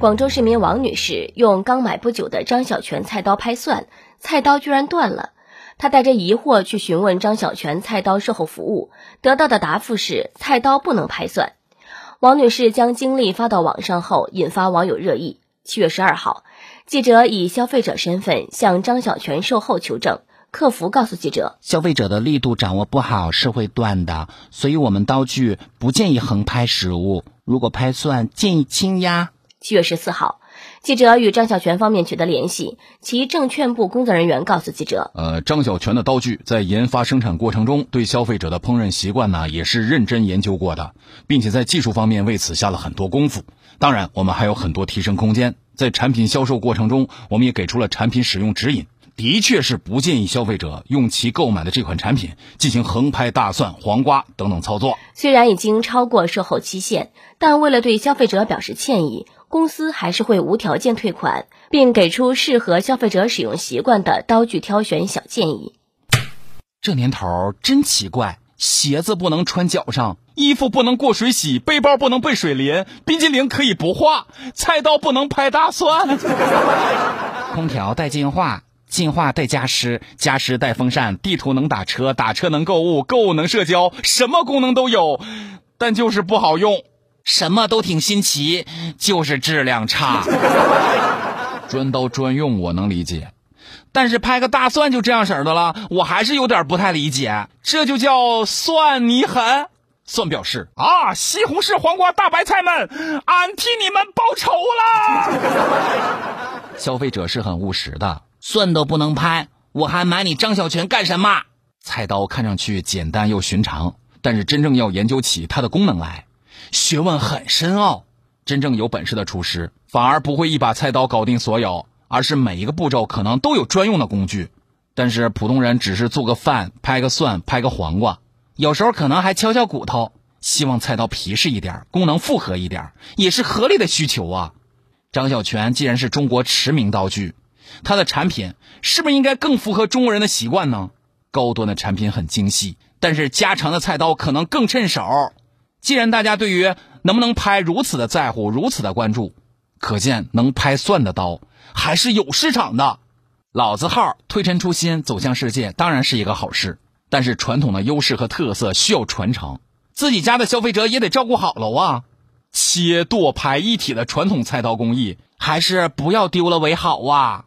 广州市民王女士用刚买不久的张小泉菜刀拍蒜，菜刀居然断了。她带着疑惑去询问张小泉菜刀售后服务，得到的答复是菜刀不能拍蒜。王女士将经历发到网上后，引发网友热议。七月十二号，记者以消费者身份向张小泉售后求证，客服告诉记者，消费者的力度掌握不好是会断的，所以我们刀具不建议横拍食物，如果拍蒜建议轻压。七月十四号，记者与张小泉方面取得联系，其证券部工作人员告诉记者：“呃，张小泉的刀具在研发生产过程中，对消费者的烹饪习惯呢，也是认真研究过的，并且在技术方面为此下了很多功夫。当然，我们还有很多提升空间。在产品销售过程中，我们也给出了产品使用指引，的确是不建议消费者用其购买的这款产品进行横拍大蒜、黄瓜等等操作。虽然已经超过售后期限，但为了对消费者表示歉意。”公司还是会无条件退款，并给出适合消费者使用习惯的刀具挑选小建议。这年头真奇怪，鞋子不能穿脚上，衣服不能过水洗，背包不能被水淋，冰激凌可以不化，菜刀不能拍大蒜，空调带净化，净化带加湿，加湿带风扇，地图能打车，打车能购物，购物能社交，什么功能都有，但就是不好用。什么都挺新奇，就是质量差。专刀专用我能理解，但是拍个大蒜就这样式儿的了，我还是有点不太理解。这就叫蒜你狠？蒜表示啊，西红柿、黄瓜、大白菜们，俺替你们报仇了。消费者是很务实的，蒜都不能拍，我还买你张小泉干什么？菜刀看上去简单又寻常，但是真正要研究起它的功能来。学问很深奥，真正有本事的厨师反而不会一把菜刀搞定所有，而是每一个步骤可能都有专用的工具。但是普通人只是做个饭、拍个蒜、拍个黄瓜，有时候可能还敲敲骨头，希望菜刀皮实一点，功能复合一点，也是合理的需求啊。张小泉既然是中国驰名刀具，它的产品是不是应该更符合中国人的习惯呢？高端的产品很精细，但是家常的菜刀可能更趁手。既然大家对于能不能拍如此的在乎，如此的关注，可见能拍蒜的刀还是有市场的。老字号推陈出新，走向世界当然是一个好事，但是传统的优势和特色需要传承，自己家的消费者也得照顾好了啊。切剁拍一体的传统菜刀工艺，还是不要丢了为好啊。